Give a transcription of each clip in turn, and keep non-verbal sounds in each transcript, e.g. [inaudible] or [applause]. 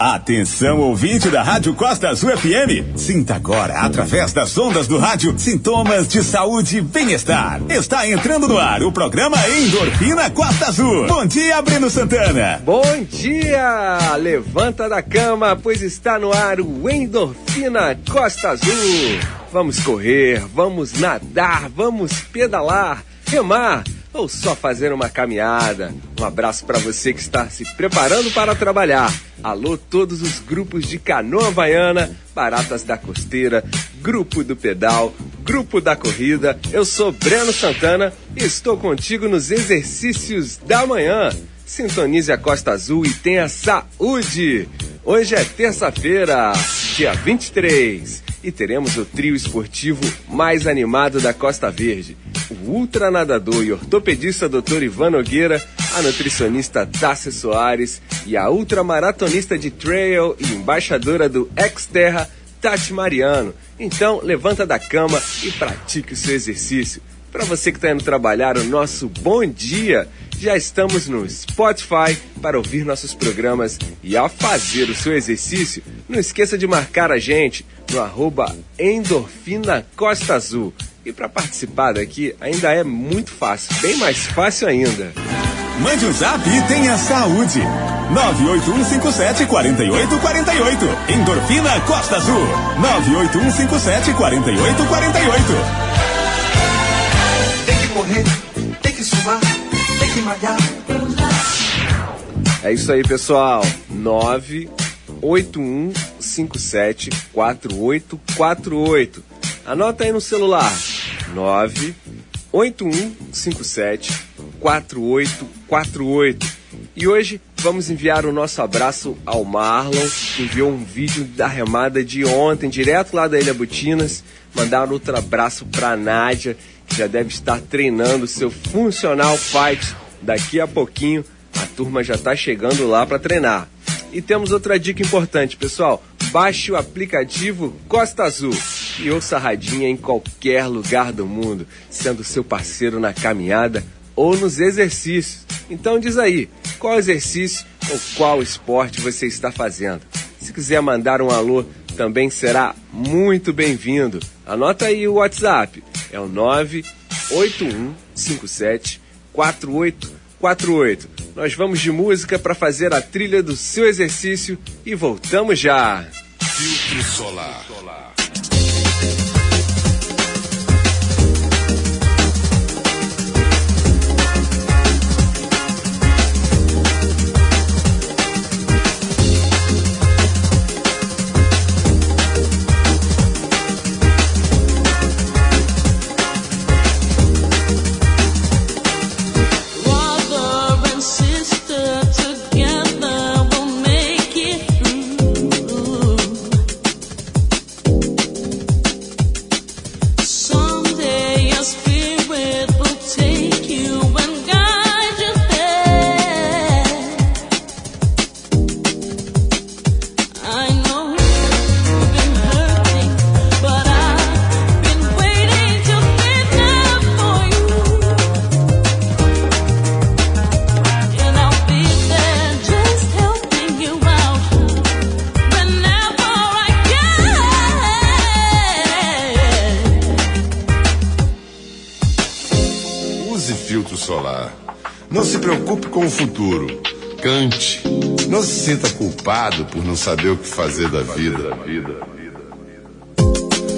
Atenção, ouvinte da Rádio Costa Azul FM. Sinta agora, através das ondas do rádio, sintomas de saúde e bem-estar. Está entrando no ar o programa Endorfina Costa Azul. Bom dia, Breno Santana. Bom dia! Levanta da cama, pois está no ar o Endorfina Costa Azul. Vamos correr, vamos nadar, vamos pedalar, remar ou só fazer uma caminhada. Um abraço para você que está se preparando para trabalhar. Alô, todos os grupos de canoa havaiana, baratas da costeira, grupo do pedal, grupo da corrida. Eu sou Breno Santana e estou contigo nos exercícios da manhã. Sintonize a Costa Azul e tenha saúde. Hoje é terça-feira, dia 23 e teremos o trio esportivo mais animado da Costa Verde. O ultranadador e ortopedista Dr. Ivan Nogueira, a nutricionista Tássia Soares e a ultramaratonista de trail e embaixadora do Exterra, Tati Mariano. Então, levanta da cama e pratique o seu exercício. Para você que está indo trabalhar, o nosso bom dia. Já estamos no Spotify para ouvir nossos programas e ao fazer o seu exercício, não esqueça de marcar a gente no arroba Endorfina Costa Azul. E para participar daqui ainda é muito fácil, bem mais fácil ainda. Mande um zap e tenha saúde. 981574848. Endorfina Costa Azul. 981574848 correr, tem que suar, tem que malhar. É isso aí, pessoal. 981574848. Anota aí no celular. 981574848. E hoje vamos enviar o nosso abraço ao Marlon, que enviou um vídeo da remada de ontem, direto lá da Ilha Butinas. Mandar outro abraço para a Nádia, já deve estar treinando seu funcional fight. Daqui a pouquinho a turma já está chegando lá para treinar. E temos outra dica importante, pessoal. Baixe o aplicativo Costa Azul e ouça a radinha em qualquer lugar do mundo, sendo seu parceiro na caminhada ou nos exercícios. Então diz aí, qual exercício ou qual esporte você está fazendo? Se quiser mandar um alô, também será muito bem-vindo. Anota aí o WhatsApp é o 98157 4848. Nós vamos de música para fazer a trilha do seu exercício e voltamos já. Filtro solar. Por não saber o que fazer da vida.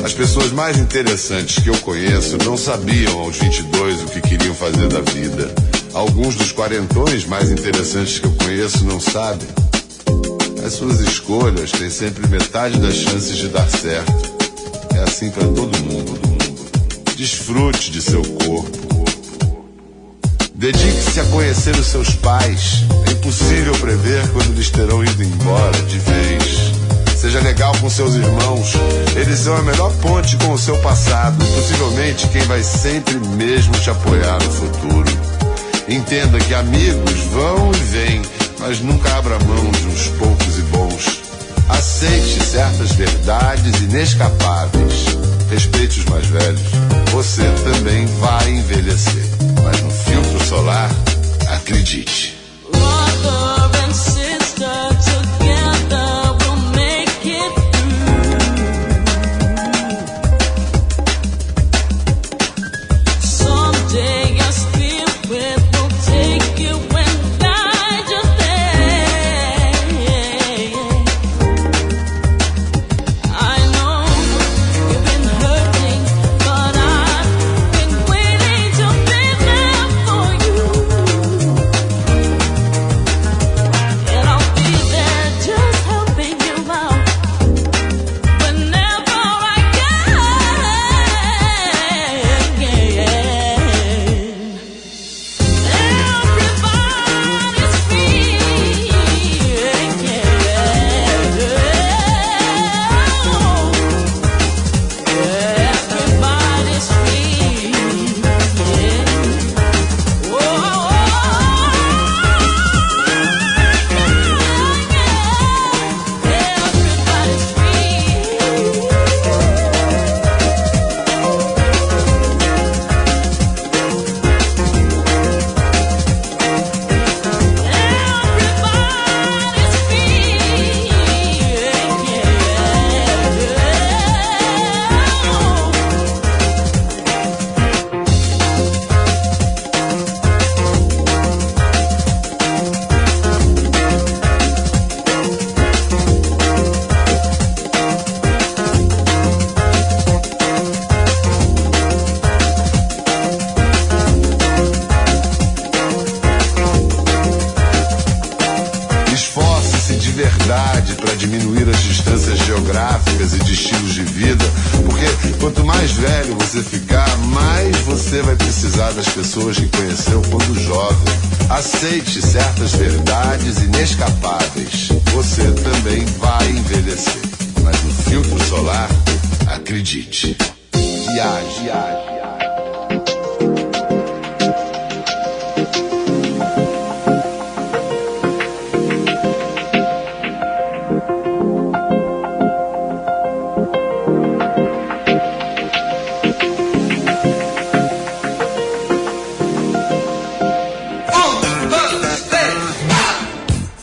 As pessoas mais interessantes que eu conheço não sabiam aos 22 o que queriam fazer da vida. Alguns dos quarentões mais interessantes que eu conheço não sabem. As suas escolhas têm sempre metade das chances de dar certo. É assim para todo mundo. Desfrute de seu corpo. Dedique-se a conhecer os seus pais. É impossível prever quando eles terão ido embora de vez. Seja legal com seus irmãos. Eles são a melhor ponte com o seu passado. Possivelmente quem vai sempre mesmo te apoiar no futuro. Entenda que amigos vão e vêm, mas nunca abra mão de uns poucos e bons. Aceite certas verdades inescapáveis. Respeite os mais velhos. Você também vai envelhecer, mas no filtro solar, acredite.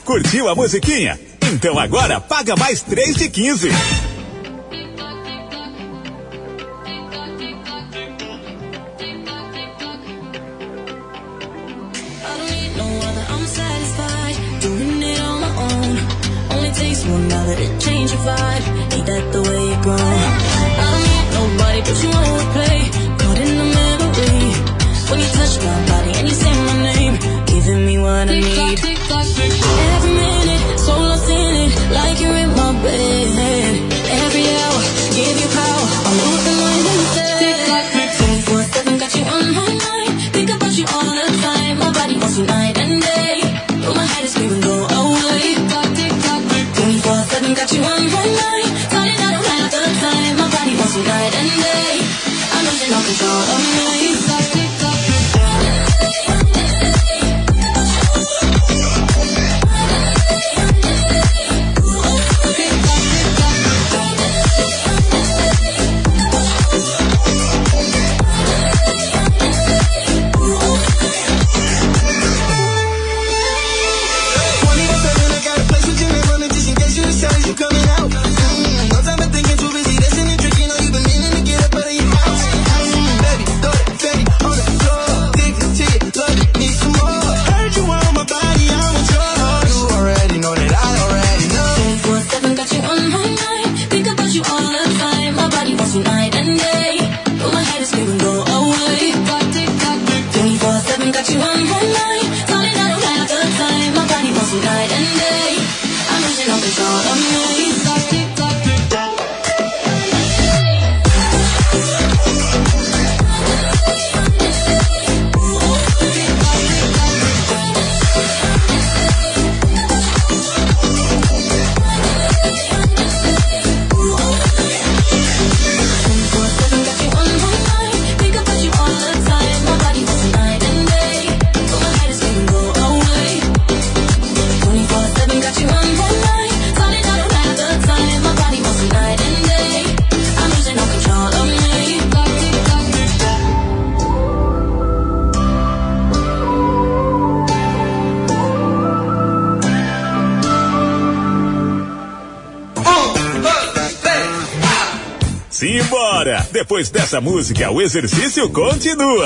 Curtiu a musiquinha? Então agora paga mais 3 de 15. Depois dessa música, o exercício continua.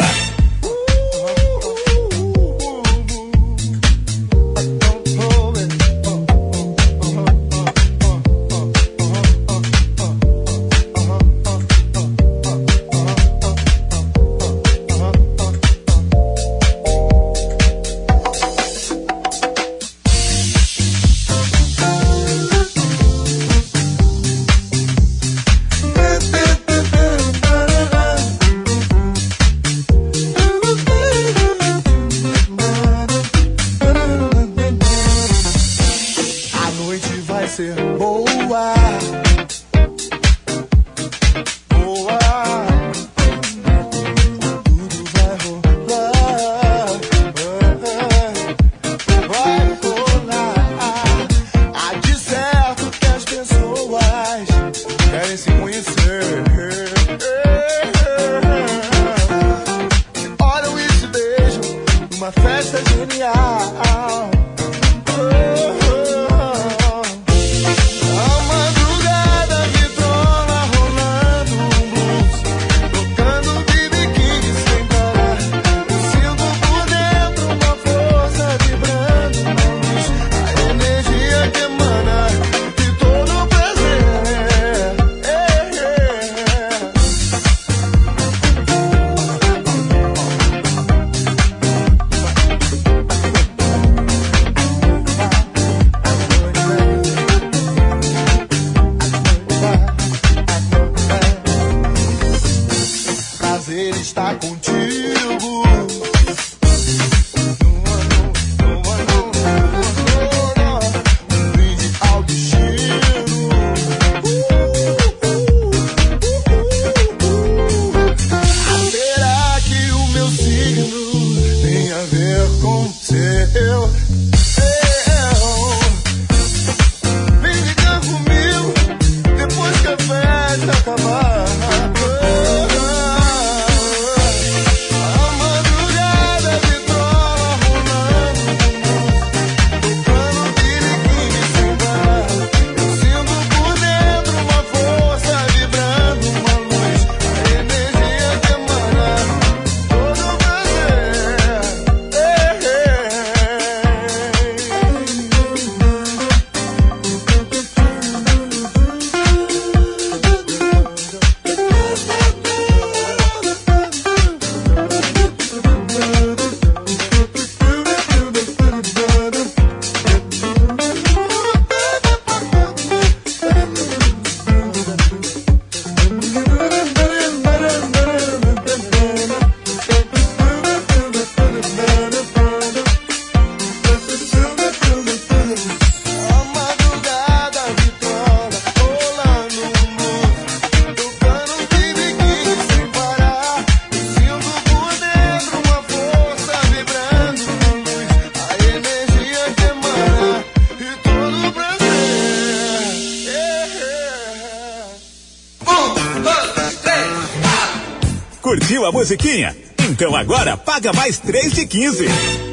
musiquinha? Então agora paga mais 3 de 15.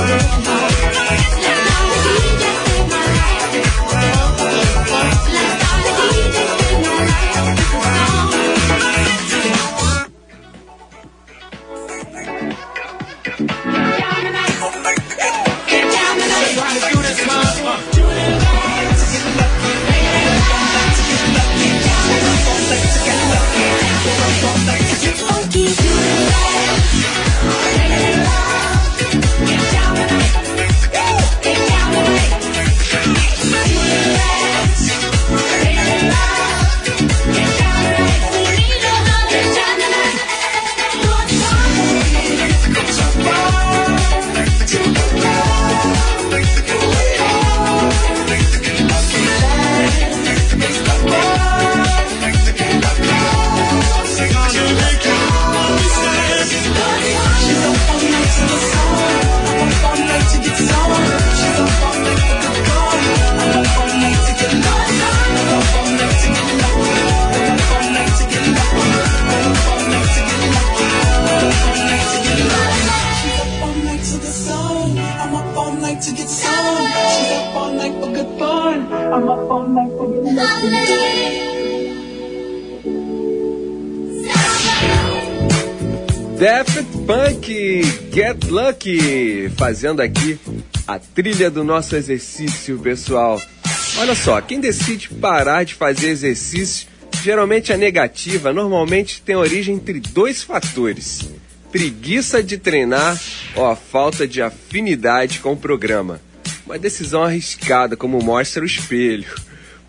world. Fazendo aqui a trilha do nosso exercício, pessoal. Olha só, quem decide parar de fazer exercício, geralmente a negativa, normalmente tem origem entre dois fatores: preguiça de treinar ou a falta de afinidade com o programa. Uma decisão arriscada, como mostra o espelho.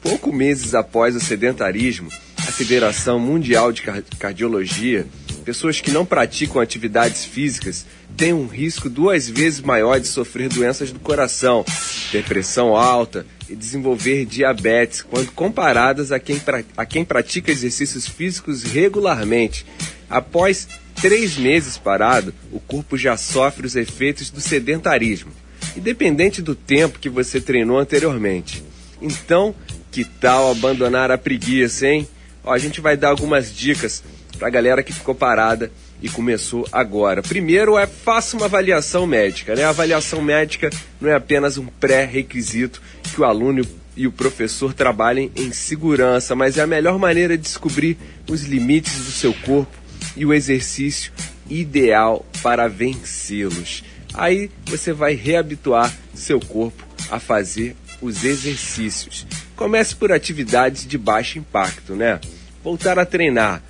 Pouco meses após o sedentarismo, a Federação Mundial de Car- Cardiologia, pessoas que não praticam atividades físicas têm um risco duas vezes maior de sofrer doenças do coração, ter pressão alta e desenvolver diabetes, quando comparadas a quem, pra- a quem pratica exercícios físicos regularmente. Após três meses parado, o corpo já sofre os efeitos do sedentarismo, independente do tempo que você treinou anteriormente. Então, que tal abandonar a preguiça, hein? Ó, a gente vai dar algumas dicas pra galera que ficou parada e começou agora. Primeiro é faça uma avaliação médica, né? A avaliação médica não é apenas um pré-requisito que o aluno e o professor trabalhem em segurança, mas é a melhor maneira de descobrir os limites do seu corpo e o exercício ideal para vencê-los. Aí você vai reabituar seu corpo a fazer os exercícios. Comece por atividades de baixo impacto, né? Voltar a treinar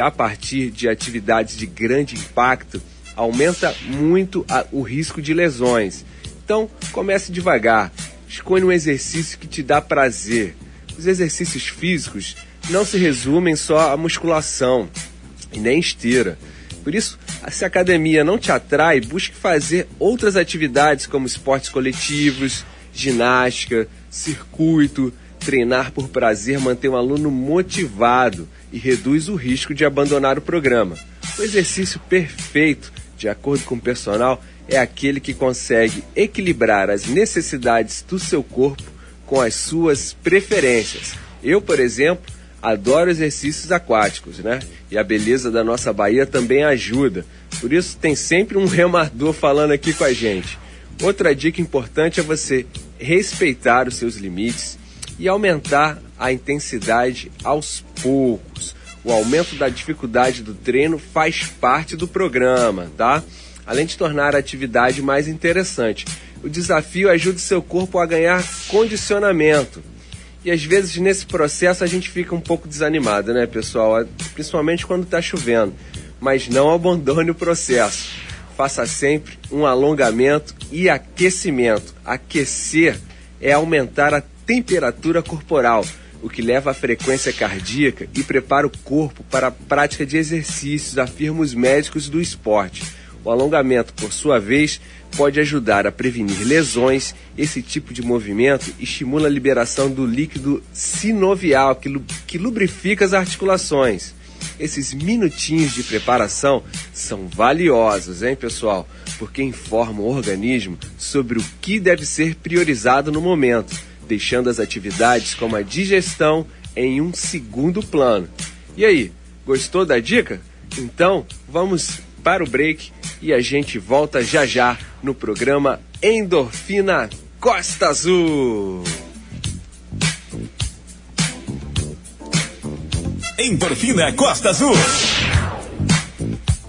a partir de atividades de grande impacto aumenta muito a- o risco de lesões. Então, comece devagar. Escolha um exercício que te dá prazer. Os exercícios físicos não se resumem só à musculação e nem esteira. Por isso, se a academia não te atrai, busque fazer outras atividades como esportes coletivos, ginástica, circuito. Treinar por prazer mantém o aluno motivado e reduz o risco de abandonar o programa. O exercício perfeito, de acordo com o personal, é aquele que consegue equilibrar as necessidades do seu corpo com as suas preferências. Eu, por exemplo, adoro exercícios aquáticos, né? E a beleza da nossa Bahia também ajuda. Por isso tem sempre um remador falando aqui com a gente. Outra dica importante é você respeitar os seus limites e aumentar a intensidade aos poucos. O aumento da dificuldade do treino faz parte do programa, tá? Além de tornar a atividade mais interessante. O desafio ajuda seu corpo a ganhar condicionamento. E às vezes nesse processo a gente fica um pouco desanimado, né, pessoal? Principalmente quando está chovendo. Mas não abandone o processo. Faça sempre um alongamento e aquecimento. Aquecer é aumentar a temperatura corporal, o que leva à frequência cardíaca e prepara o corpo para a prática de exercícios, afirmam os médicos do esporte. O alongamento, por sua vez, pode ajudar a prevenir lesões. Esse tipo de movimento estimula a liberação do líquido sinovial, que, lu que lubrifica as articulações. Esses minutinhos de preparação são valiosos, hein, pessoal? Porque informam o organismo sobre o que deve ser priorizado no momento, deixando as atividades como a digestão em um segundo plano. E aí, gostou da dica? Então, vamos para o break e a gente volta já já no programa Endorfina Costa Azul. Endorfina Costa Azul.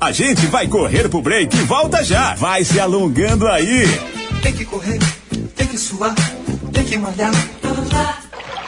A gente vai correr pro break e volta já. Vai se alongando aí. Tem que correr, tem que suar, tem que malhar.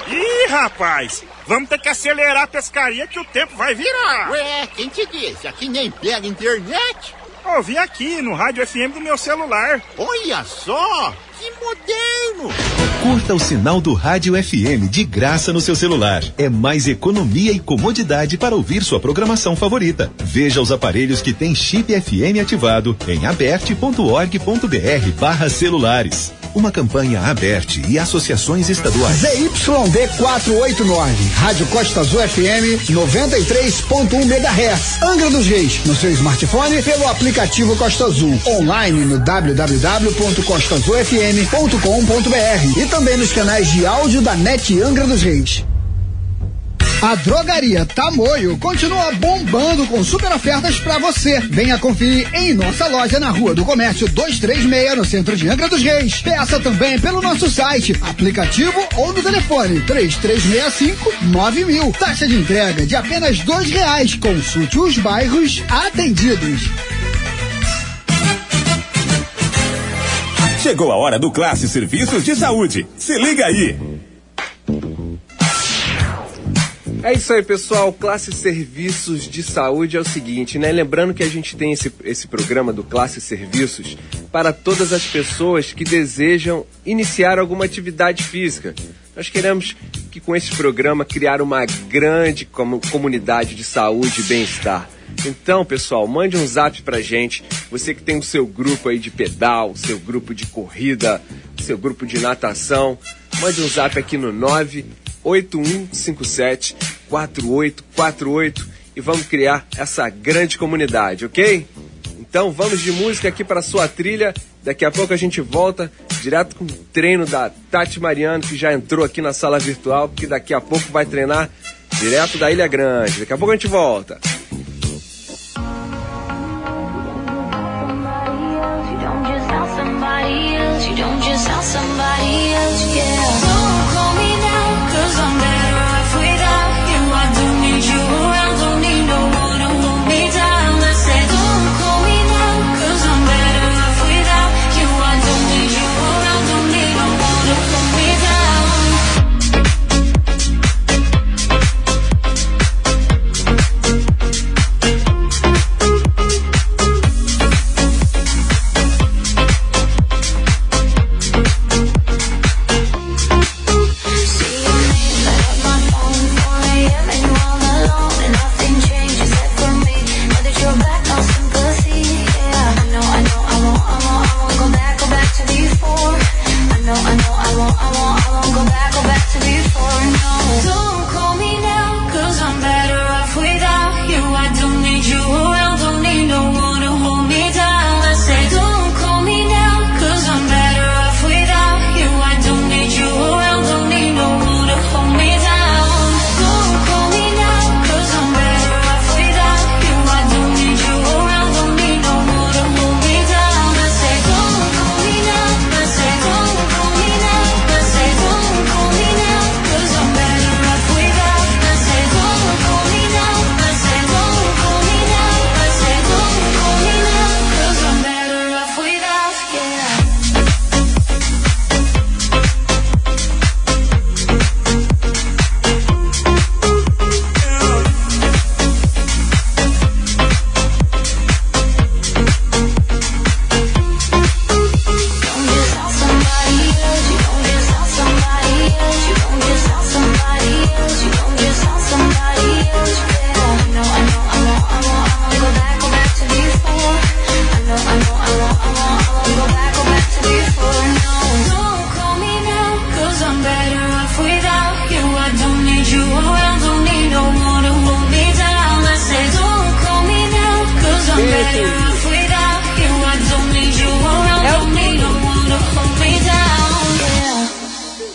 Ih, rapaz, vamos ter que acelerar a pescaria que o tempo vai virar. Ué, quem te disse? Aqui nem pega internet. Ouvi aqui no rádio FM do meu celular. Olha só, que moderno. Curta o sinal do Rádio FM de graça no seu celular. É mais economia e comodidade para ouvir sua programação favorita. Veja os aparelhos que têm chip FM ativado em aberte.org.br barra celulares. Uma campanha aberte e associações estaduais. ZYD 489, Rádio Costa Azul FM 93.1 MHz. Angra dos Reis, no seu smartphone pelo aplicativo Costa Azul. Online no www.costazulfm.com.br e também nos canais de áudio da NET Angra dos Reis. A drogaria Tamoio continua bombando com super ofertas para você. Venha conferir em nossa loja na Rua do Comércio 236, no centro de Angra dos Reis. Peça também pelo nosso site, aplicativo ou no telefone 3365 9000. Taxa de entrega de apenas dois reais. Consulte os bairros atendidos. Chegou a hora do Classe Serviços de Saúde. Se liga aí. É isso aí, pessoal. Classe Serviços de Saúde é o seguinte, né? Lembrando que a gente tem esse, esse programa do Classe Serviços para todas as pessoas que desejam iniciar alguma atividade física. Nós queremos que com esse programa criar uma grande com- comunidade de saúde e bem-estar. Então, pessoal, mande um zap pra gente. Você que tem o seu grupo aí de pedal, seu grupo de corrida, seu grupo de natação, mande um zap aqui no 98157 4848 e vamos criar essa grande comunidade, ok? Então vamos de música aqui para sua trilha. Daqui a pouco a gente volta direto com o treino da Tati Mariano, que já entrou aqui na sala virtual, porque daqui a pouco vai treinar direto da Ilha Grande. Daqui a pouco a gente volta. Somebody else. You don't just somebody else, yeah.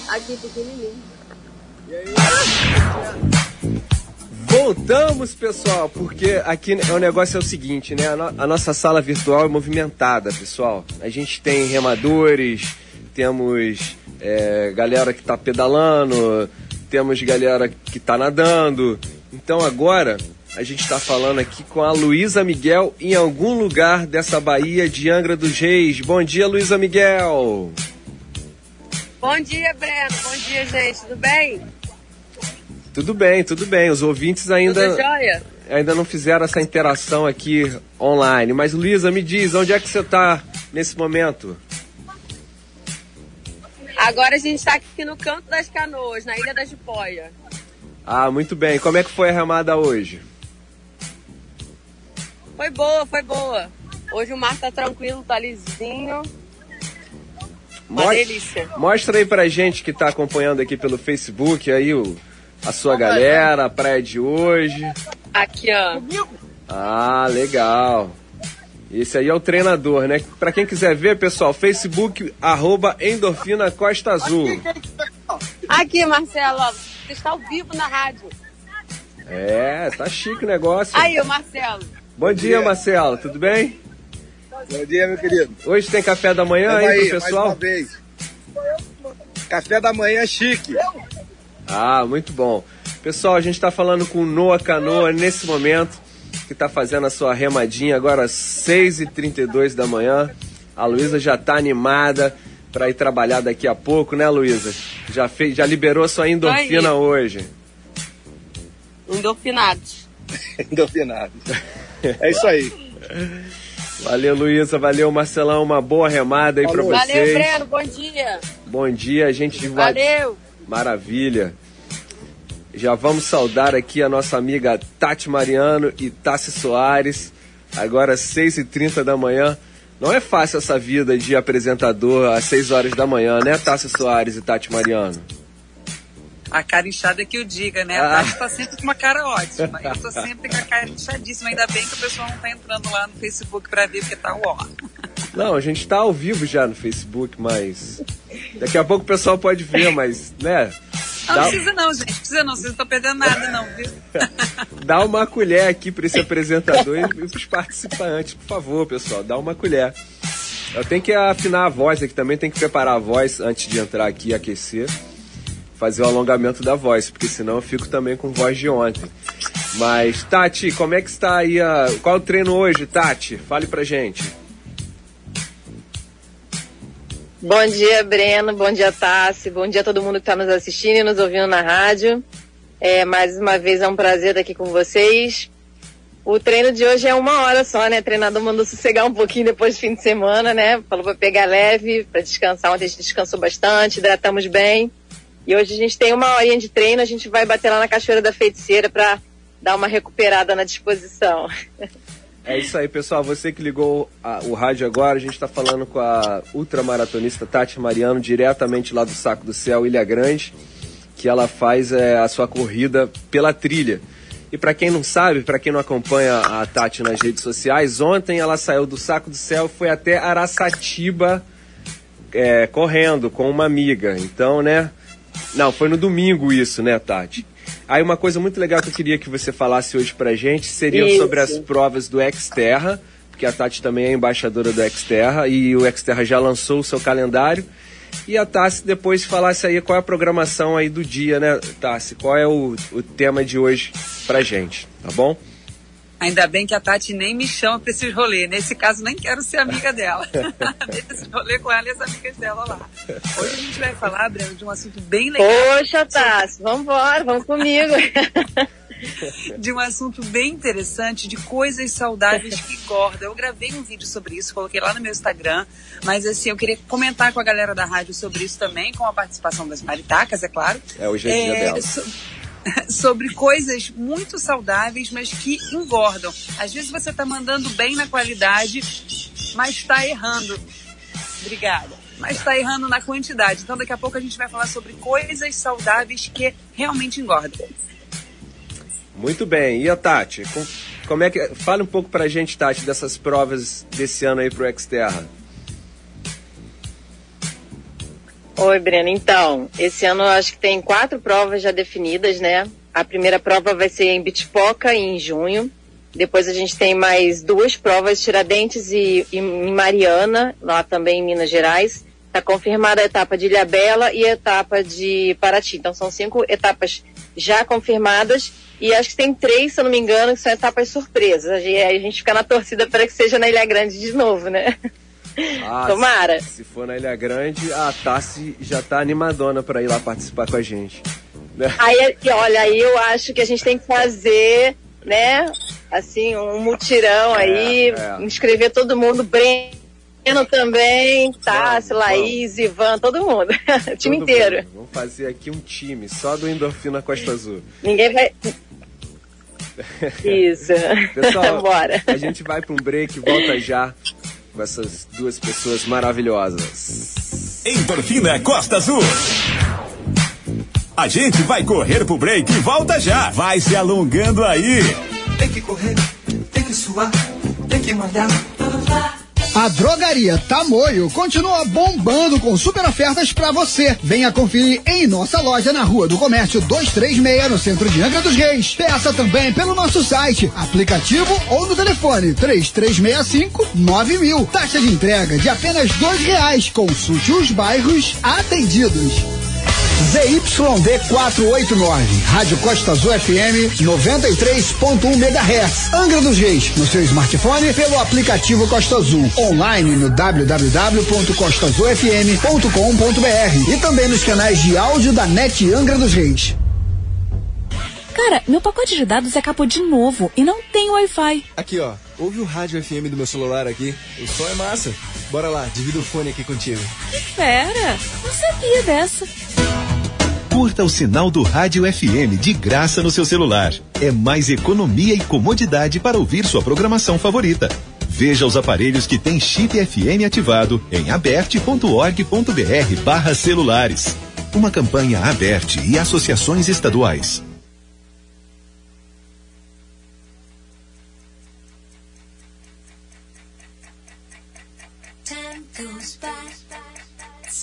Aqui Voltamos, pessoal, porque aqui é o negócio é o seguinte, né? A, no a nossa sala virtual é movimentada, pessoal. A gente tem remadores, temos é, galera que tá pedalando, temos galera que tá nadando. Então agora a gente está falando aqui com a Luísa Miguel em algum lugar dessa Bahia de Angra dos Reis. Bom dia, Luísa Miguel. Bom dia, Breno. Bom dia, gente. Tudo bem? Tudo bem, tudo bem. Os ouvintes ainda. Ainda não fizeram essa interação aqui online. Mas, Luísa, me diz, onde é que você está nesse momento? Agora a gente está aqui no Canto das Canoas, na Ilha da Jipoia. Ah, muito bem. Como é que foi a remada hoje? Foi boa, foi boa. Hoje o mar tá tranquilo, tá lisinho. Uma Mostra- delícia. Mostra aí pra gente que tá acompanhando aqui pelo Facebook aí o, a sua galera, a praia de hoje. Aqui, ó. Ah, legal. Esse aí é o treinador, né? Pra quem quiser ver, pessoal, Facebook, arroba Endorfina Costa Azul. Aqui, Marcelo, ó, você está ao vivo na rádio. É, tá chique o negócio. Aí, o Marcelo. Bom dia, Marcelo, tudo bem? Bom dia, meu querido. Hoje tem café da manhã aí aí, pro mais pessoal? uma vez. Café da manhã chique. Ah, muito bom. Pessoal, a gente está falando com o Noah Canoa nesse momento, que está fazendo a sua remadinha agora às 6h32 da manhã. A Luísa já está animada para ir trabalhar daqui a pouco, né, Luísa? Já, fez, já liberou sua endorfina hoje. Endorfinados. [laughs] Endorfinado. É isso aí. Valeu, Luísa. Valeu, Marcelão. Uma boa remada aí para Valeu, vocês. Breno. Bom dia. Bom dia, a gente. Valeu. Maravilha. Já vamos saudar aqui a nossa amiga Tati Mariano e Tassi Soares. Agora às 6h30 da manhã. Não é fácil essa vida de apresentador às 6 horas da manhã, né, Tassi Soares e Tati Mariano? A cara inchada que eu diga, né? A Tati tá sempre com uma cara ótima. Eu tô sempre com a cara inchadíssima. Ainda bem que o pessoal não tá entrando lá no Facebook pra ver, porque tá ó. Não, a gente tá ao vivo já no Facebook, mas. Daqui a pouco o pessoal pode ver, mas, né? Não Dá, precisa não, gente. Precisa não. Vocês não estão perdendo nada, não, viu? [laughs] dá uma colher aqui para esse apresentador e para os participantes, por favor, pessoal, dá uma colher. Eu tenho que afinar a voz aqui também, tem que preparar a voz antes de entrar aqui e aquecer, fazer o alongamento da voz, porque senão eu fico também com voz de ontem. Mas, Tati, como é que está aí? A... Qual é o treino hoje, Tati? Fale pra gente. Bom dia, Breno. Bom dia, Tassi. Bom dia a todo mundo que está nos assistindo e nos ouvindo na rádio. É, mais uma vez é um prazer estar aqui com vocês. O treino de hoje é uma hora só, né? O treinador mandou sossegar um pouquinho depois do fim de semana, né? Falou para pegar leve, para descansar. Ontem a gente descansou bastante, hidratamos bem. E hoje a gente tem uma horinha de treino, a gente vai bater lá na Cachoeira da Feiticeira para dar uma recuperada na disposição. É isso aí, pessoal. Você que ligou a- o rádio agora, a gente está falando com a ultramaratonista Tati Mariano, diretamente lá do Saco do Céu, Ilha Grande, que ela faz é, a sua corrida pela trilha. E para quem não sabe, para quem não acompanha a Tati nas redes sociais, ontem ela saiu do Saco do Céu, foi até Araçatiba é, correndo com uma amiga. Então, né? Não, foi no domingo isso, né, Tati? Aí uma coisa muito legal que eu queria que você falasse hoje pra gente seria Isso. sobre as provas do Xterra, porque a Tati também é embaixadora do Xterra e o Xterra já lançou o seu calendário. E a Tassi depois falasse aí qual é a programação aí do dia, né, Tassi? Qual é o, o tema de hoje pra gente, tá bom? Ainda bem que a Tati nem me chama pra esses rolês. Nesse caso, nem quero ser amiga dela. Deixa [laughs] esse rolê com ela e as amigas dela lá. Hoje a gente vai falar, Breno, de um assunto bem legal. Poxa, Tassi, vamos embora, vamos comigo. [laughs] de um assunto bem interessante de coisas saudáveis que engordam. Eu gravei um vídeo sobre isso, coloquei lá no meu Instagram, mas assim, eu queria comentar com a galera da rádio sobre isso também, com a participação das maritacas, é claro. É hoje é dia dela. so- [laughs] sobre coisas muito saudáveis, mas que engordam. Às vezes você está mandando bem na qualidade, mas está errando. Obrigada. Mas está errando na quantidade. Então daqui a pouco a gente vai falar sobre coisas saudáveis que realmente engordam. Muito bem. E a Tati? Com- Como é que. Fala um pouco pra gente, Tati, dessas provas desse ano aí pro Xterra. Oi, Breno. Então, esse ano eu acho que tem quatro provas já definidas, né? A primeira prova vai ser em Bitpoca, em junho. Depois a gente tem mais duas provas, Tiradentes e, e em Mariana, lá também em Minas Gerais. Está confirmada a etapa de Ilhabela e a etapa de Paraty. Então são cinco etapas já confirmadas. E acho que tem três, se eu não me engano, que são etapas surpresas. A gente fica na torcida para que seja na Ilha Grande de novo, né? Ah, Tomara. Se, se for na Ilha Grande, a Tassi já tá animadona pra ir lá participar com a gente. Né? Aí, olha, aí eu acho que a gente tem que fazer, né, assim, um mutirão aí, é. inscrever todo mundo, Breno também, Tassi, Laís, Ivan, todo mundo, [laughs] o time Todo inteiro. mundo. Vamos fazer aqui um time, só do Endorfina Costa Azul. Ninguém vai... [laughs] Isso. Pessoal, [laughs] Bora. a gente vai pra um break volta já com essas duas pessoas maravilhosas. Endorfina Costa Azul. A gente vai correr pro break e volta já. Vai se alongando aí. Tem que correr, tem que suar, tem que malhar. A Drogaria Tamoio continua bombando com super ofertas pra você. Venha conferir em nossa loja na Rua do Comércio 236, no centro de Angra dos Reis. Peça também pelo nosso site, aplicativo ou no telefone 3365 9000. Taxa de entrega de apenas dois reais. Consulte os bairros atendidos. ZYD 489, Rádio Costa Azul FM 93.1 MHz. Angra dos Reis, no seu smartphone pelo aplicativo Costa Azul. Online no www.costazulfm.com.br e também nos canais de áudio da NET Angra dos Reis. Cara, meu pacote de dados acabou de novo e não tem Wi-Fi. Aqui, ó. Ouve o rádio FM do meu celular aqui. O som é massa. Bora lá, divido o fone aqui contigo. Que fera! Não sabia dessa. Curta o sinal do Rádio FM de graça no seu celular. É mais economia e comodidade para ouvir sua programação favorita. Veja os aparelhos que têm chip FM ativado em aberte.org.br barra celulares. Uma campanha aberte e associações estaduais. Time goes by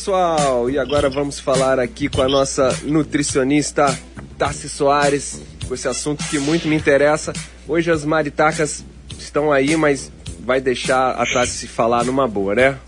Pessoal. E agora vamos falar aqui com a nossa nutricionista Tassi Soares, com esse assunto que muito me interessa. Hoje as maritacas estão aí, mas vai deixar a Tassi falar numa boa, né?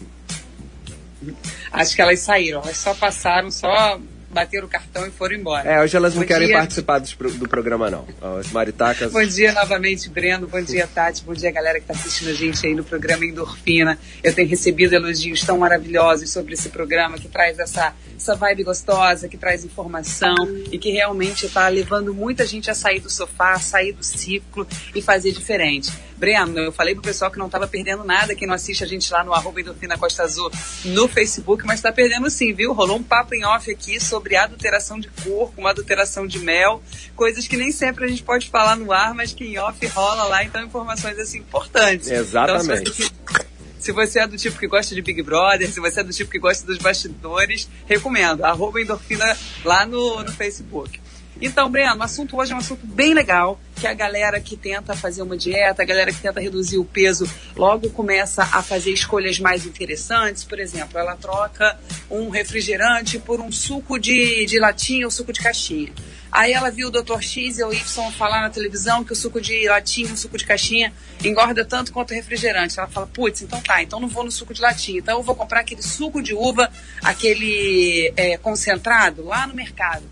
Acho que elas saíram, elas só passaram, só bateram o cartão e foram embora. É, hoje elas não Bom querem dia. participar do, programa, não. As maritacas. Bom dia novamente, Breno. Bom dia, Tati. Bom dia, galera que está assistindo a gente aí no programa Endorfina. Eu tenho recebido elogios tão maravilhosos sobre esse programa que traz essa, essa vibe gostosa, que traz informação e que realmente está levando muita gente a sair do sofá, sair do ciclo e fazer diferente. Breno, eu falei pro pessoal que não estava perdendo nada, quem não assiste a gente lá no arroba Endorfina Costa Azul no Facebook, mas está perdendo sim, viu? Rolou um papo em off aqui sobre adulteração de cúrcuma, adulteração de mel, coisas que nem sempre a gente pode falar no ar, mas que em off rola lá, então informações assim importantes. Exatamente. Então, se você se você é do tipo que gosta de Big Brother, se você é do tipo que gosta dos bastidores, recomendo. Arroba endorfina lá no, no Facebook. Então, Breno, o assunto hoje é um assunto bem legal, que a galera que tenta fazer uma dieta, a galera que tenta reduzir o peso, logo começa a fazer escolhas mais interessantes. Por exemplo, ela troca um refrigerante por um suco de, de latinha ou suco de caixinha. Aí ela viu o Dr. X e o Y falar na televisão que o suco de latinha, o suco de caixinha engorda tanto quanto o refrigerante. Ela fala, putz, então tá, então não vou no suco de latinha. Então eu vou comprar aquele suco de uva, aquele é, concentrado lá no mercado.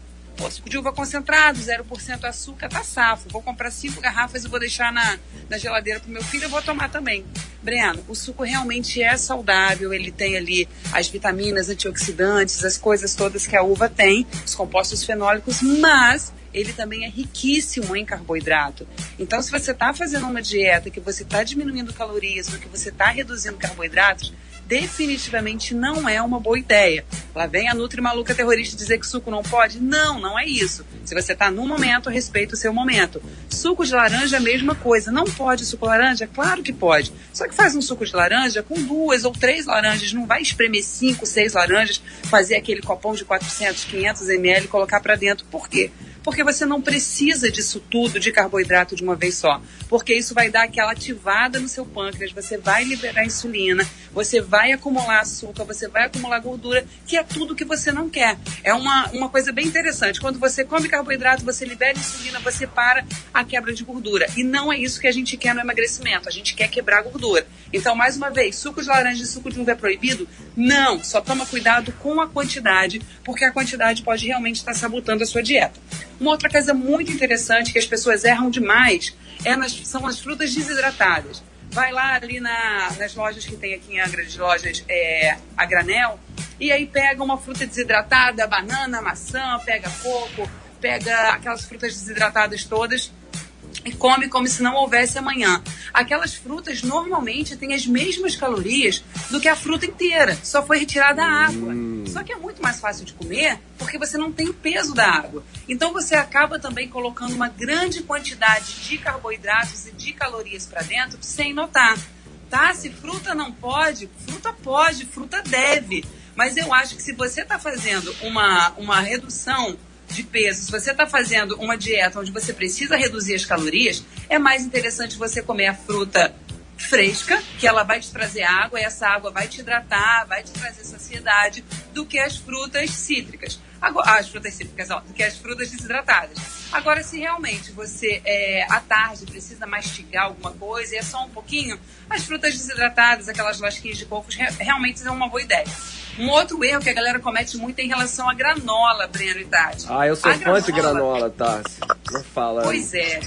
Suco de uva concentrado, 0% açúcar, tá safo. Vou comprar cinco garrafas e vou deixar na, na geladeira pro meu filho, eu vou tomar também. Breno, o suco realmente é saudável, ele tem ali as vitaminas, antioxidantes, as coisas todas que a uva tem, os compostos fenólicos, mas ele também é riquíssimo em carboidrato. Então, se você está fazendo uma dieta que você está diminuindo calorias, que você está reduzindo carboidratos, definitivamente não é uma boa ideia. Lá vem a Nutri Maluca Terrorista dizer que suco não pode? Não, não é isso. Se você está no momento, respeita o seu momento. Suco de laranja é a mesma coisa. Não pode suco de laranja? Claro que pode. Só que faz um suco de laranja com duas ou três laranjas. Não vai espremer cinco, seis laranjas, fazer aquele copão de 400, 500 ml e colocar para dentro. Por quê? Porque você não precisa disso tudo de carboidrato de uma vez só. Porque isso vai dar aquela ativada no seu pâncreas, você vai liberar insulina, você vai acumular açúcar, você vai acumular gordura, que é tudo que você não quer. É uma, uma coisa bem interessante. Quando você come carboidrato, você libera insulina, você para a quebra de gordura. E não é isso que a gente quer no emagrecimento. A gente quer quebrar a gordura. Então, mais uma vez, suco de laranja e suco de uva é proibido? Não. Só toma cuidado com a quantidade, porque a quantidade pode realmente estar sabotando a sua dieta. Uma outra coisa muito interessante que as pessoas erram demais é nas, são as frutas desidratadas. Vai lá ali na- nas lojas que tem aqui em Angra de lojas é, a granel e aí pega uma fruta desidratada, banana, maçã, pega coco, pega aquelas frutas desidratadas todas e come como se não houvesse amanhã. Aquelas frutas normalmente têm as mesmas calorias do que a fruta inteira, só foi retirada a água. Só que é muito mais fácil de comer porque você não tem o peso da água. Então você acaba também colocando uma grande quantidade de carboidratos e de calorias para dentro sem notar. Tá? Se fruta não pode, fruta pode, fruta deve. Mas eu acho que se você está fazendo uma, uma redução de peso, se você está fazendo uma dieta onde você precisa reduzir as calorias, é mais interessante você comer a fruta fresca, que ela vai te trazer água e essa água vai te hidratar, vai te trazer saciedade, do que as frutas cítricas. Agora, as frutas cítricas, ó, do que as frutas desidratadas. Agora, se realmente você, é, à tarde, precisa mastigar alguma coisa e é só um pouquinho, as frutas desidratadas, aquelas lasquinhas de cocos, re- realmente é uma boa ideia. Um outro erro que a galera comete muito é em relação à granola, Breno e Tati. Ah, eu sou A fã de granola, Tassi. Não fala. Pois é.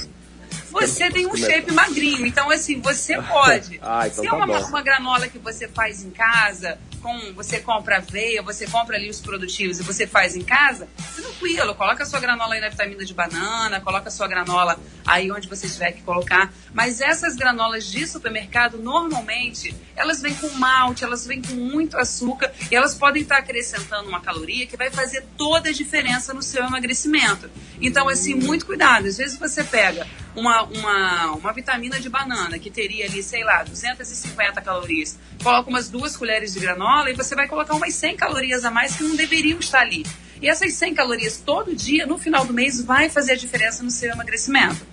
Você tem um shape magrinho, então assim, você pode. [laughs] Ah, então Se é tá uma, bom. uma granola que você faz em casa, com você compra aveia, você compra ali os produtivos e você faz em casa, tranquilo, coloca a sua granola aí na vitamina de banana, coloca a sua granola aí onde você tiver que colocar. Mas essas granolas de supermercado, normalmente, elas vêm com malte, elas vêm com muito açúcar e elas podem estar acrescentando uma caloria que vai fazer toda a diferença no seu emagrecimento. Então, assim, muito cuidado. Às vezes você pega uma, uma, uma vitamina de banana que teria ali, sei lá, 250 calorias, coloca umas duas colheres de granola e você vai colocar umas 100 calorias a mais que não deveriam estar ali. E essas 100 calorias todo dia, no final do mês, vai fazer a diferença no seu emagrecimento.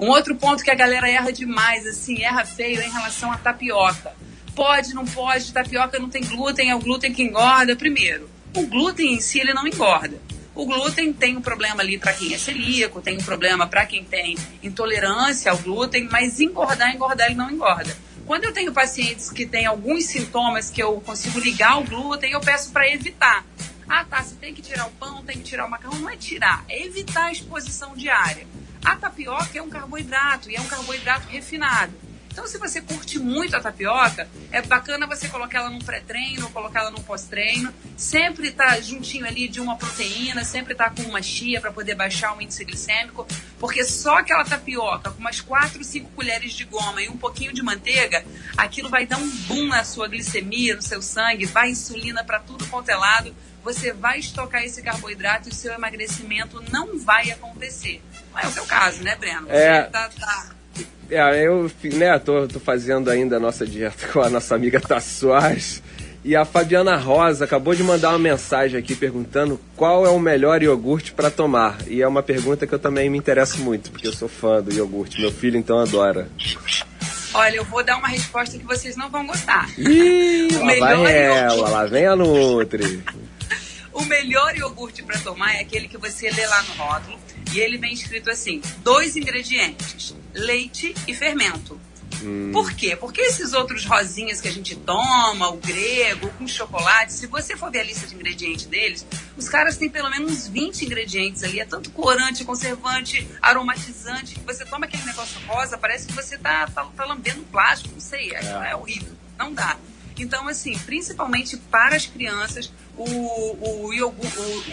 Um outro ponto que a galera erra demais, assim, erra feio é em relação à tapioca. Pode, não pode, tapioca não tem glúten, é o glúten que engorda. Primeiro, o glúten em si ele não engorda. O glúten tem um problema ali para quem é celíaco, tem um problema para quem tem intolerância ao glúten, mas engordar, engordar ele não engorda. Quando eu tenho pacientes que têm alguns sintomas que eu consigo ligar ao glúten, eu peço para evitar. Ah, tá, você tem que tirar o pão, tem que tirar o macarrão. Não é tirar, é evitar a exposição diária. A tapioca é um carboidrato e é um carboidrato refinado. Então, se você curte muito a tapioca, é bacana você colocar ela num pré-treino, colocar ela num pós-treino. Sempre tá juntinho ali de uma proteína, sempre tá com uma chia para poder baixar o índice glicêmico, porque só aquela tapioca com umas 4, 5 colheres de goma e um pouquinho de manteiga, aquilo vai dar um boom na sua glicemia, no seu sangue, vai insulina para tudo quanto é lado. Você vai estocar esse carboidrato e o seu emagrecimento não vai acontecer. Não é o seu caso, né, Breno? Você É. tá- tá É, eu né, tô, tô fazendo ainda a nossa dieta com a nossa amiga Soares. E a Fabiana Rosa acabou de mandar uma mensagem aqui perguntando qual é o melhor iogurte para tomar. E é uma pergunta que eu também me interesso muito, porque eu sou fã do iogurte. Meu filho então adora. Olha, eu vou dar uma resposta que vocês não vão gostar. Ih, [laughs] o lá vai melhor ela, iogurte, lá vem a Nutri. o melhor iogurte para tomar é aquele que você lê lá no rótulo e ele vem escrito assim: dois ingredientes, leite e fermento. Hum. Por quê? Porque esses outros rosinhas que a gente toma, o grego, com chocolate, se você for ver a lista de ingredientes deles, os caras têm pelo menos uns 20 ingredientes ali. É tanto corante, conservante, aromatizante, que você toma aquele negócio rosa, parece que você tá, tá, tá lambendo plástico, não sei, é, é horrível. Não dá. Então, assim, principalmente para as crianças, o, o-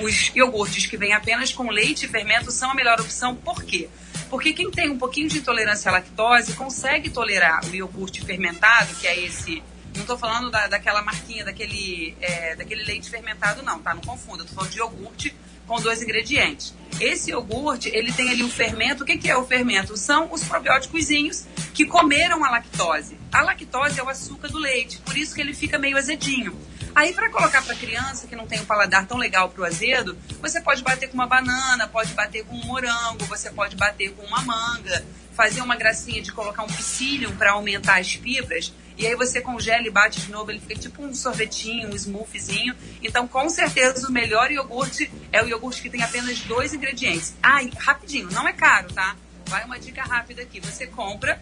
os iogurtes que vêm apenas com leite e fermento são a melhor opção. Por quê? Porque quem tem um pouquinho de intolerância à lactose consegue tolerar o iogurte fermentado, que é esse. Não estou falando da, daquela marquinha, daquele, é, daquele leite fermentado, não, tá? Não confunda. Estou falando de iogurte com dois ingredientes. Esse iogurte, ele tem ali o fermento. O que, que é o fermento? São os probióticozinhos que comeram a lactose. A lactose é o açúcar do leite, por isso que ele fica meio azedinho. Aí, para colocar para criança que não tem um paladar tão legal pro azedo, você pode bater com uma banana, pode bater com um morango, você pode bater com uma manga, fazer uma gracinha de colocar um psyllium para aumentar as fibras. E aí você congela e bate de novo, ele fica tipo um sorvetinho, um smoothiezinho. Então, com certeza, o melhor iogurte é o iogurte que tem apenas dois ingredientes. E rapidinho, não é caro, tá? Vai uma dica rápida aqui. Você compra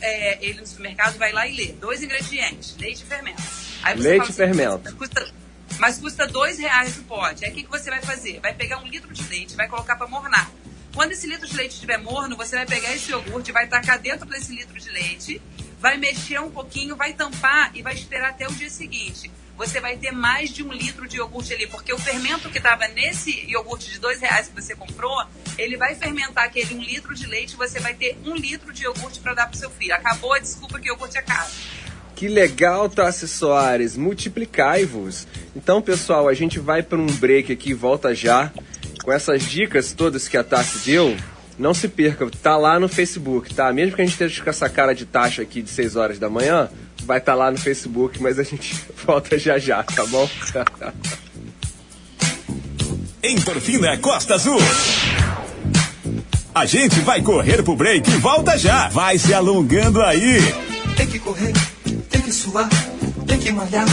é, ele no supermercado, vai lá e lê. Dois ingredientes, leite e fermento. Aí você Leite fala assim, fermento. Custa, mas custa dois reais o pote. Aí o que, que você vai fazer? Vai pegar um litro de leite, vai colocar para mornar. Quando esse litro de leite estiver morno, você vai pegar esse iogurte, vai tacar dentro desse litro de leite, vai mexer um pouquinho, vai tampar e vai esperar até o dia seguinte. Você vai ter mais de um litro de iogurte ali, porque o fermento que estava nesse iogurte de dois reais que você comprou, ele vai fermentar aquele um litro de leite e você vai ter um litro de iogurte para dar pro seu filho. Acabou a desculpa que iogurte é caro. Que legal, Tassi Soares. Multiplicai-vos. Então, pessoal, a gente vai para um break aqui e volta já. Com essas dicas todas que a Tassi deu, não se perca, tá lá no Facebook, tá? Mesmo que a gente esteja com essa cara de taxa aqui de 6 horas da manhã, vai estar lá no Facebook, mas a gente [laughs] volta já já, tá bom? [laughs] Endorfina Costa Azul. A gente vai correr pro break e volta já. Vai se alongando aí. Tem que correr, que suar, tem que malhar.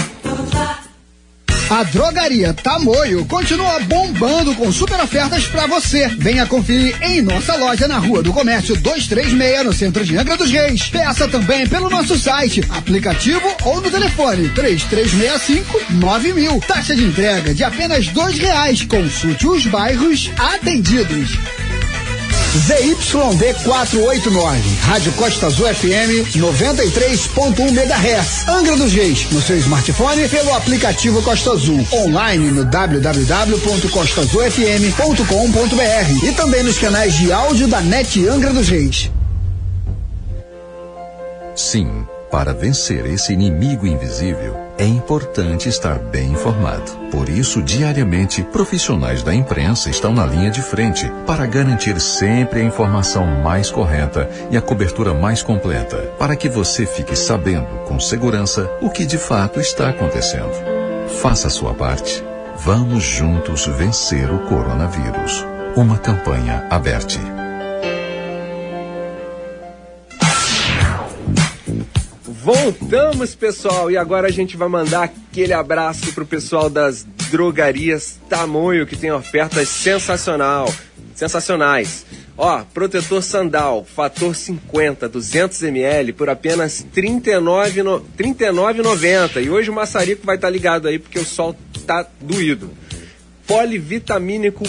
A Drogaria Tamoio continua bombando com super ofertas pra você. Venha conferir em nossa loja na Rua do Comércio 236, no centro de Angra dos Reis. Peça também pelo nosso site, aplicativo ou no telefone 3365 9000. Taxa de entrega de apenas dois reais. Consulte os bairros atendidos. ZYD 489, Rádio Costa Azul FM 93.1 MHz, Angra dos Reis, no seu smartphone pelo aplicativo Costa Azul, online no www.costazulfm.com.br e também nos canais de áudio da NET Angra dos Reis. Sim, para vencer esse inimigo invisível, é importante estar bem informado. Por isso, diariamente, profissionais da imprensa estão na linha de frente para garantir sempre a informação mais correta e a cobertura mais completa, para que você fique sabendo com segurança o que de fato está acontecendo. Faça a sua parte. Vamos juntos vencer o coronavírus. Uma campanha aberta. Voltamos, pessoal, e agora a gente vai mandar aquele abraço pro pessoal das drogarias Tamoio, que tem ofertas sensacional, sensacionais. Ó, protetor sandal, fator 50, 200 ml por apenas R$ 39,90. No... 39,90. E hoje o maçarico vai estar tá ligado aí porque o sol tá doído. Polivitamínico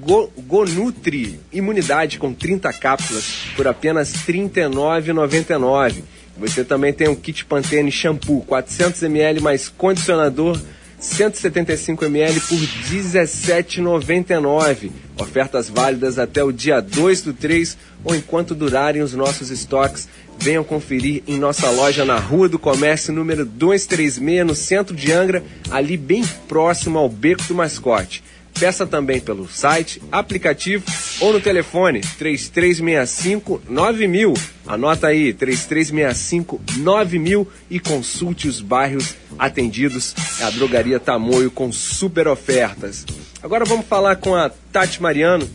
Go, Gonutri, imunidade com 30 cápsulas por apenas R$ 39,99. Você também tem o kit Pantene shampoo, 400 ml mais condicionador 175 ml por R$ 17,99. Ofertas válidas até o dia 2 do 3 ou enquanto durarem os nossos estoques. Venham conferir em nossa loja na Rua do Comércio, número 236, no centro de Angra, ali bem próximo ao Beco do Mascote. Peça também pelo site, aplicativo ou no telefone 3365 9000. Anota aí 3365 9000 e consulte os bairros atendidos. É a Drogaria Tamoio com super ofertas. Agora vamos falar com a Tati Mariano,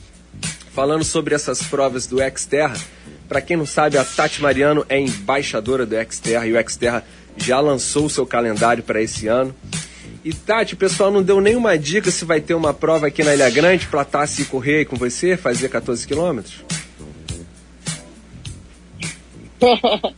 falando sobre essas provas do Xterra. Para quem não sabe, a Tati Mariano é embaixadora do Xterra e o Xterra já lançou o seu calendário para esse ano. E Tati, o pessoal não deu nenhuma dica se vai ter uma prova aqui na Ilha Grande para Tassi correr com você, fazer 14 quilômetros? [laughs]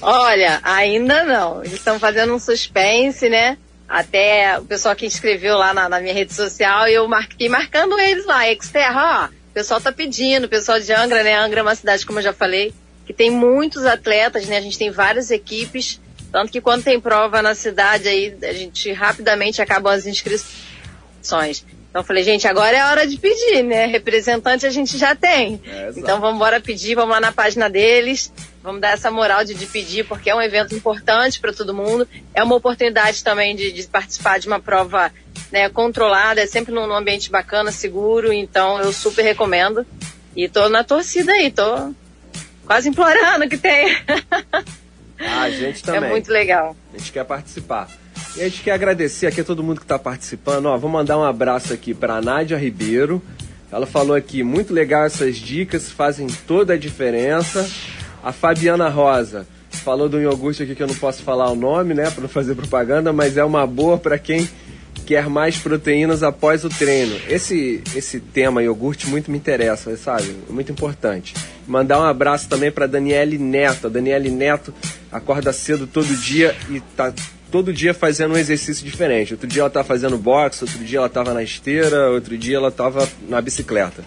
Olha, ainda não. Eles estão fazendo um suspense, né? Até o pessoal que escreveu lá na, na minha rede social eu fiquei marcando eles lá. Exterra, ó, o pessoal tá pedindo, o pessoal de Angra, né? Angra é uma cidade, como eu já falei, que tem muitos atletas, né? A gente tem várias equipes tanto que quando tem prova na cidade aí, a gente rapidamente acabam as inscrições. Então eu falei, gente, agora é hora de pedir, né? Representante a gente já tem. É, então vamos embora pedir, vamos lá na página deles, vamos dar essa moral de, de pedir, porque é um evento importante para todo mundo. É uma oportunidade também de, de participar de uma prova né, controlada, é sempre num, num ambiente bacana, seguro, então eu super recomendo. E tô na torcida aí, tô quase implorando que tenha. [laughs] Ah, a gente também. É muito legal. A gente quer participar. E a gente quer agradecer aqui a todo mundo que está participando. Ó, vou mandar um abraço aqui para a Nádia Ribeiro. Ela falou aqui, muito legal essas dicas, fazem toda a diferença. A Fabiana Rosa falou do iogurte aqui que eu não posso falar o nome, né, para não fazer propaganda, mas é uma boa para quem quer mais proteínas após o treino. Esse, esse tema iogurte muito me interessa, sabe? Muito importante. Mandar um abraço também para Daniele Neto. A Daniele Neto acorda cedo todo dia e tá todo dia fazendo um exercício diferente. Outro dia ela tá fazendo boxe, outro dia ela estava na esteira, outro dia ela estava na bicicleta.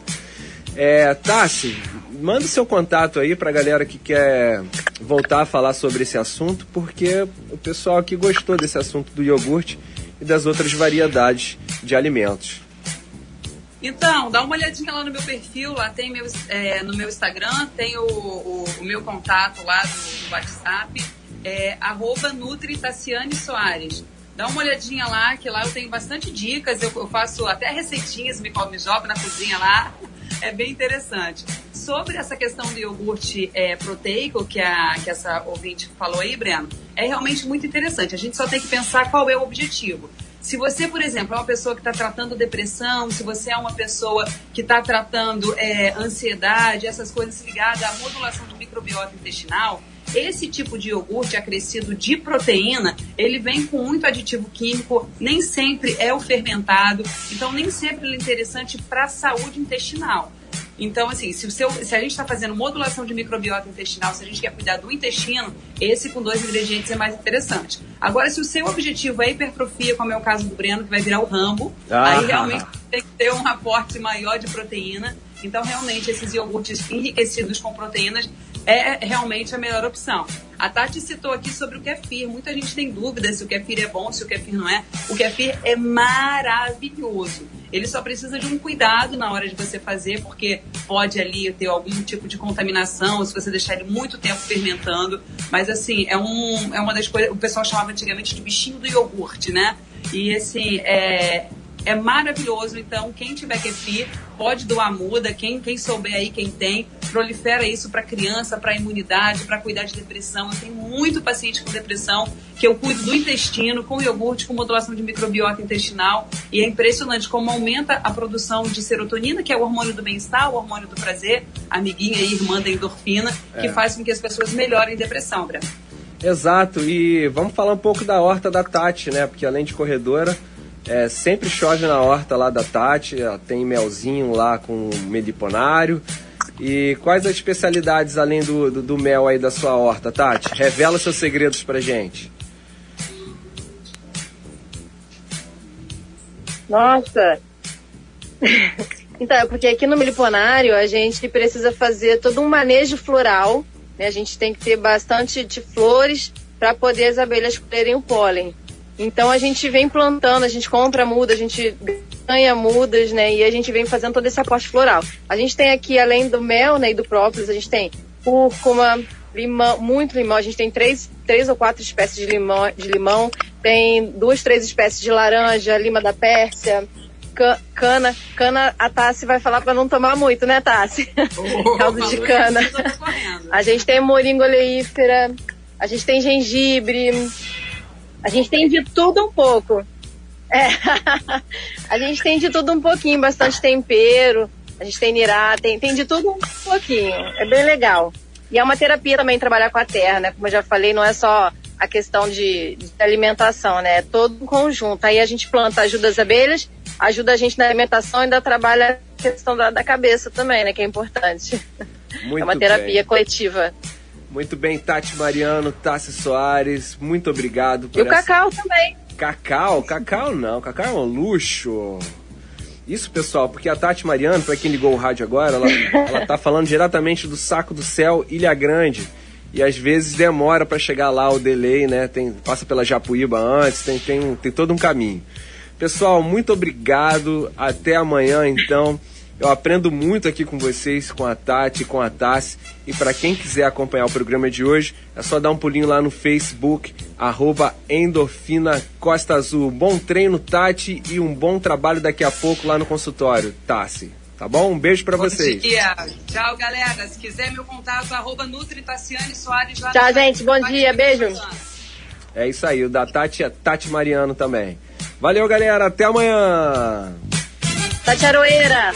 É, Tassi, manda seu contato aí para a galera que quer voltar a falar sobre esse assunto, porque o pessoal aqui gostou desse assunto do iogurte e das outras variedades de alimentos. Então, dá uma olhadinha lá no meu perfil, lá tem é, no meu Instagram, tem o, o, o meu contato lá do, do WhatsApp, é arroba Soares. Dá uma olhadinha lá, que lá eu tenho bastante dicas, eu, eu faço até receitinhas, me, me jogo na cozinha lá, é bem interessante. Sobre essa questão do iogurte é, proteico, que, a, que essa ouvinte falou aí, Breno, é realmente muito interessante. A gente só tem que pensar qual é o objetivo. Se você, por exemplo, é uma pessoa que está tratando depressão, se você é uma pessoa que está tratando é, ansiedade, essas coisas ligadas à modulação do microbiota intestinal, esse tipo de iogurte acrescido de proteína, ele vem com muito aditivo químico, nem sempre é o fermentado, então nem sempre ele é interessante para a saúde intestinal. Então, assim, se, o seu, se a gente está fazendo modulação de microbiota intestinal, se a gente quer cuidar do intestino, esse com dois ingredientes é mais interessante. Agora, se o seu objetivo é hipertrofia, como é o caso do Breno, que vai virar o Rambo, ah. aí realmente tem que ter um aporte maior de proteína. Então, realmente, esses iogurtes enriquecidos com proteínas é realmente a melhor opção. A Tati citou aqui sobre o kefir. Muita gente tem dúvida se o kefir é bom, se o kefir não é. O kefir é maravilhoso. Ele só precisa de um cuidado na hora de você fazer, porque pode ali ter algum tipo de contaminação, se você deixar ele muito tempo fermentando. Mas assim, é, um, é uma das coisas. O pessoal chamava antigamente de bichinho do iogurte, né? E assim, é, é maravilhoso. Então, quem tiver kefir, pode doar muda. Quem, quem souber aí, quem tem, prolifera isso para criança, para imunidade, para cuidar de depressão. Eu tenho muito paciente com depressão que eu cuido do intestino com iogurte, com modulação de microbiota intestinal. E é impressionante como aumenta a produção de serotonina, que é o hormônio do bem-estar, o hormônio do prazer, amiguinha e irmã da endorfina, que é. faz com que as pessoas melhorem depressão, Breno. Exato, e vamos falar um pouco da horta da Tati, né? Porque além de corredora, é, sempre chove na horta lá da Tati, tem melzinho lá com meliponário. E quais as especialidades além do, do, do mel aí da sua horta, Tati? Revela seus segredos pra gente. Nossa! [laughs] então, é porque aqui no meliponário a gente precisa fazer todo um manejo floral, né? A gente tem que ter bastante de flores para poder as abelhas colherem o pólen. Então a gente vem plantando, a gente compra muda, a gente ganha mudas, né? E a gente vem fazendo todo esse aporte floral. A gente tem aqui, além do mel né, e do própolis, a gente tem cúrcuma, limão, muito limão. A gente tem três, três ou quatro espécies de limão, de limão. Tem duas, três espécies de laranja, lima da Pérsia, ca- cana. Cana, a Tassi vai falar para não tomar muito, né, Tassi? [laughs] Caldo de cana. A gente tem moringa oleífera, a gente tem gengibre, a gente tem de tudo um pouco. É. [laughs] a gente tem de tudo um pouquinho, bastante tempero, a gente tem nirá, tem, tem de tudo um pouquinho. É bem legal. E é uma terapia também trabalhar com a terra, né? Como eu já falei, não é só a questão de, de alimentação, né? É todo um conjunto. Aí a gente planta, ajuda as abelhas, ajuda a gente na alimentação e ainda trabalha a questão da, da cabeça também, né? Que é importante. [laughs] Muito é uma terapia bem. coletiva. Muito bem, Tati Mariano, Tassi Soares, muito obrigado por E o essa- cacau também. Cacau? Cacau não, cacau é um luxo. Isso, pessoal, porque a Tati Mariano, pra quem ligou o rádio agora, ela, ela tá falando diretamente do Saco do Céu, Ilha Grande. E às vezes demora pra chegar lá o delay, né? Tem, passa pela Japuíba antes, tem, tem, tem todo um caminho. Pessoal, muito obrigado. Até amanhã, então. Eu aprendo muito aqui com vocês, com a Tati, com a Tassi. E para quem quiser acompanhar o programa de hoje, é só dar um pulinho lá no Facebook, arroba Endorfina Costa Azul. Bom treino, Tati, e um bom trabalho daqui a pouco lá no consultório, Tassi. Tá bom? Um beijo para vocês. dia. Tchau, galera. Se quiser meu contato, arroba Nutri Tassiane Soares lá Tchau, gente. Bom dia. Beijo. É isso aí, o da Tati é Tati Mariano também. Valeu, galera. Até amanhã. Tati Aroeira.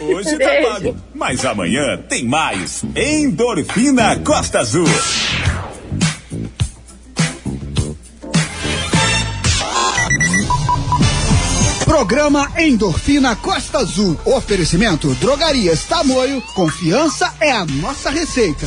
Hoje tá pago. Mas amanhã tem mais. Endorfina Costa Azul. Programa Endorfina Costa Azul. Oferecimento Drogarias Tamoio. Confiança é a nossa receita.